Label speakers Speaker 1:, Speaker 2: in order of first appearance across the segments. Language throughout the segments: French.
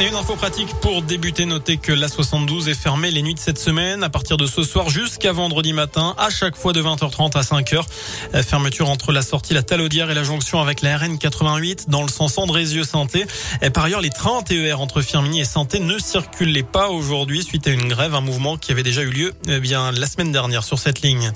Speaker 1: Et une info pratique pour débuter, notez que la 72 est fermée les nuits de cette semaine à partir de ce soir jusqu'à vendredi matin, à chaque fois de 20h30 à 5h. Fermeture entre la sortie La Talaudière et la jonction avec la RN 88 dans le sens Andrézieux-Santé. Par ailleurs, les trains TER entre Firminy et Santé ne circulaient pas aujourd'hui suite à une grève, un mouvement qui avait déjà eu lieu eh bien la semaine dernière sur cette ligne.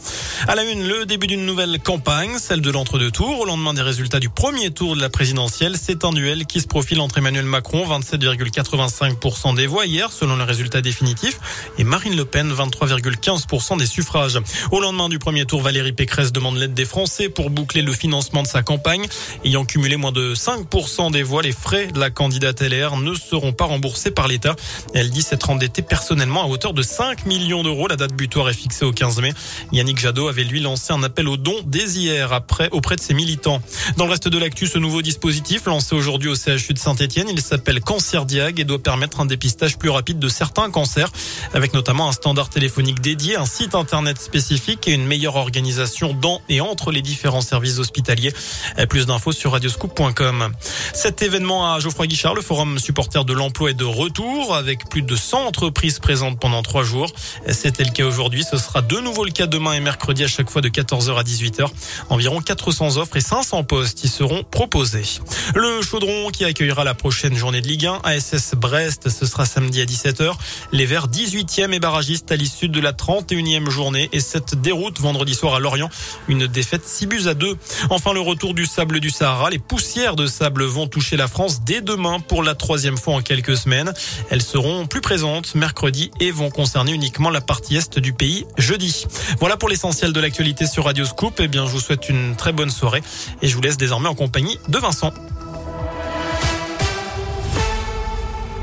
Speaker 1: À la une, le début d'une nouvelle campagne, celle de l'entre-deux tours. Au lendemain des résultats du premier tour de la présidentielle, c'est un duel qui se profile entre Emmanuel Macron, 27, 85% des voix hier, selon le résultat définitif, et Marine Le Pen, 23,15% des suffrages. Au lendemain du premier tour, Valérie Pécresse demande l'aide des Français pour boucler le financement de sa campagne. Ayant cumulé moins de 5% des voix, les frais de la candidate LR ne seront pas remboursés par l'État. Elle dit s'être endettée personnellement à hauteur de 5 millions d'euros. La date butoir est fixée au 15 mai. Yannick Jadot avait lui lancé un appel aux dons dès hier après auprès de ses militants. Dans le reste de l'actu, ce nouveau dispositif lancé aujourd'hui au CHU de Saint-Etienne, il s'appelle Cancer et doit permettre un dépistage plus rapide de certains cancers, avec notamment un standard téléphonique dédié, un site internet spécifique et une meilleure organisation dans et entre les différents services hospitaliers. Plus d'infos sur radioscoop.com. Cet événement à Geoffroy Guichard, le forum supporter de l'emploi est de retour avec plus de 100 entreprises présentes pendant trois jours. C'était le cas aujourd'hui. Ce sera de nouveau le cas demain et mercredi à chaque fois de 14h à 18h. Environ 400 offres et 500 postes y seront proposés. Le chaudron qui accueillera la prochaine journée de Ligue 1 Brest. Ce sera samedi à 17h. Les Verts 18e et barragistes à l'issue de la 31e journée et cette déroute vendredi soir à Lorient. Une défaite 6 buts à 2. Enfin, le retour du sable du Sahara. Les poussières de sable vont toucher la France dès demain pour la troisième fois en quelques semaines. Elles seront plus présentes mercredi et vont concerner uniquement la partie est du pays jeudi. Voilà pour l'essentiel de l'actualité sur Radio Scoop. Eh bien, je vous souhaite une très bonne soirée et je vous laisse désormais en compagnie de Vincent.